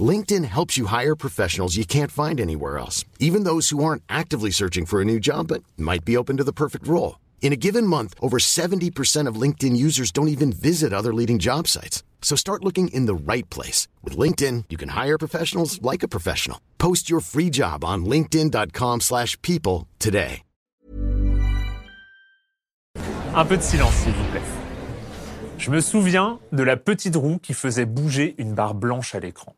LinkedIn helps you hire professionals you can't find anywhere else, even those who aren't actively searching for a new job but might be open to the perfect role. In a given month, over 70% of LinkedIn users don't even visit other leading job sites. So start looking in the right place. With LinkedIn, you can hire professionals like a professional. Post your free job on linkedin.com slash people today. Un peu de silence, s'il vous plaît. Je me souviens de la petite roue qui faisait bouger une barre blanche à l'écran.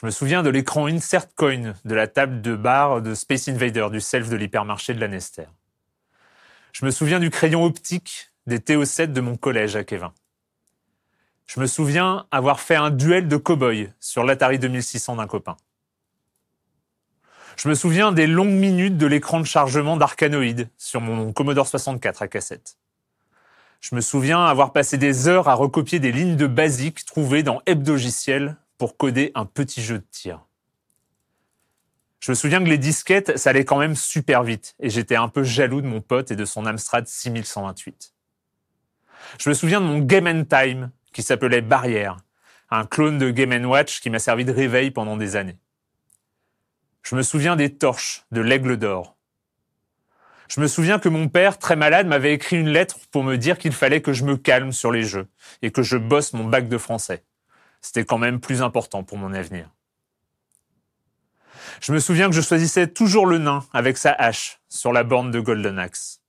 Je me souviens de l'écran Insert Coin de la table de bar de Space Invader, du self de l'hypermarché de la Nester. Je me souviens du crayon optique des TO7 de mon collège à Kevin. Je me souviens avoir fait un duel de cow-boy sur l'Atari 2600 d'un copain. Je me souviens des longues minutes de l'écran de chargement d'Arcanoid sur mon Commodore 64 à cassette. Je me souviens avoir passé des heures à recopier des lignes de basique trouvées dans Hebdogiciel pour coder un petit jeu de tir. Je me souviens que les disquettes, ça allait quand même super vite, et j'étais un peu jaloux de mon pote et de son Amstrad 6128. Je me souviens de mon Game Time, qui s'appelait Barrière, un clone de Game Watch qui m'a servi de réveil pendant des années. Je me souviens des torches de l'aigle d'or. Je me souviens que mon père, très malade, m'avait écrit une lettre pour me dire qu'il fallait que je me calme sur les jeux et que je bosse mon bac de français. C'était quand même plus important pour mon avenir. Je me souviens que je choisissais toujours le nain avec sa hache sur la borne de Golden Axe.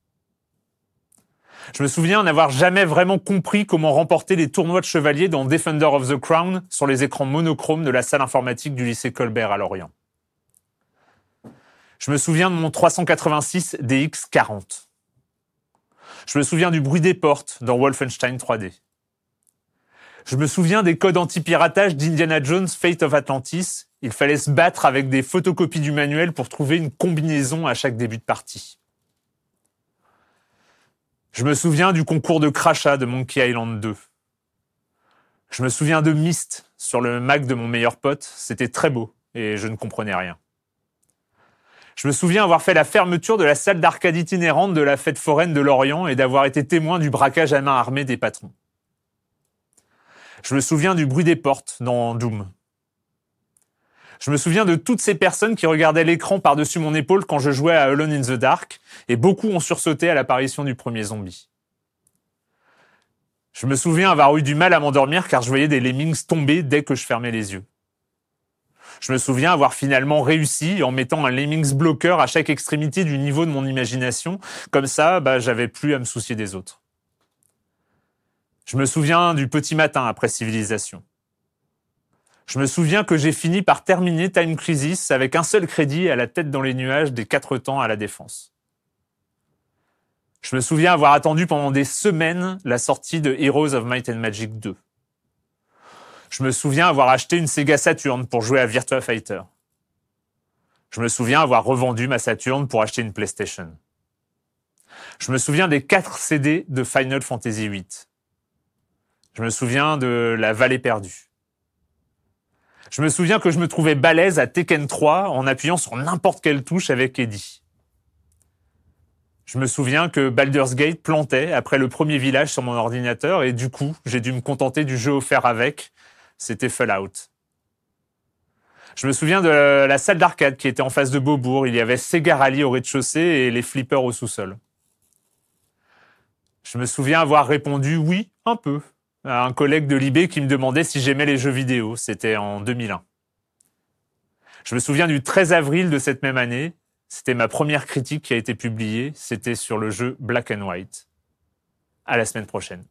Je me souviens n'avoir jamais vraiment compris comment remporter les tournois de chevalier dans Defender of the Crown sur les écrans monochromes de la salle informatique du lycée Colbert à Lorient. Je me souviens de mon 386 DX40. Je me souviens du bruit des portes dans Wolfenstein 3D. Je me souviens des codes anti-piratage d'Indiana Jones Fate of Atlantis. Il fallait se battre avec des photocopies du manuel pour trouver une combinaison à chaque début de partie. Je me souviens du concours de crachat de Monkey Island 2. Je me souviens de Myst sur le Mac de mon meilleur pote. C'était très beau et je ne comprenais rien. Je me souviens avoir fait la fermeture de la salle d'arcade itinérante de la fête foraine de Lorient et d'avoir été témoin du braquage à main armée des patrons. Je me souviens du bruit des portes dans Doom. Je me souviens de toutes ces personnes qui regardaient l'écran par-dessus mon épaule quand je jouais à Alone in the Dark, et beaucoup ont sursauté à l'apparition du premier zombie. Je me souviens avoir eu du mal à m'endormir car je voyais des lemmings tomber dès que je fermais les yeux. Je me souviens avoir finalement réussi en mettant un lemmings bloqueur à chaque extrémité du niveau de mon imagination. Comme ça, bah, j'avais plus à me soucier des autres. Je me souviens du petit matin après Civilisation. Je me souviens que j'ai fini par terminer Time Crisis avec un seul crédit à la tête dans les nuages des quatre temps à la défense. Je me souviens avoir attendu pendant des semaines la sortie de Heroes of Might and Magic 2. Je me souviens avoir acheté une Sega Saturn pour jouer à Virtua Fighter. Je me souviens avoir revendu ma Saturn pour acheter une PlayStation. Je me souviens des quatre CD de Final Fantasy VIII. Je me souviens de la vallée perdue. Je me souviens que je me trouvais balèze à Tekken 3 en appuyant sur n'importe quelle touche avec Eddie. Je me souviens que Baldur's Gate plantait après le premier village sur mon ordinateur et du coup, j'ai dû me contenter du jeu offert avec. C'était Fallout. Je me souviens de la salle d'arcade qui était en face de Beaubourg. Il y avait Sega Rally au rez-de-chaussée et les flippers au sous-sol. Je me souviens avoir répondu oui, un peu, un collègue de l'IB qui me demandait si j'aimais les jeux vidéo. C'était en 2001. Je me souviens du 13 avril de cette même année. C'était ma première critique qui a été publiée. C'était sur le jeu Black and White. À la semaine prochaine.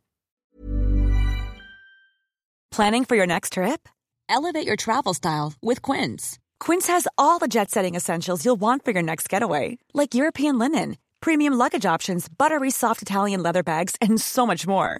Planning for your next trip? Elevate your travel style with Quince. Quince has all the jet setting essentials you'll want for your next getaway, like European linen, premium luggage options, buttery soft Italian leather bags, and so much more.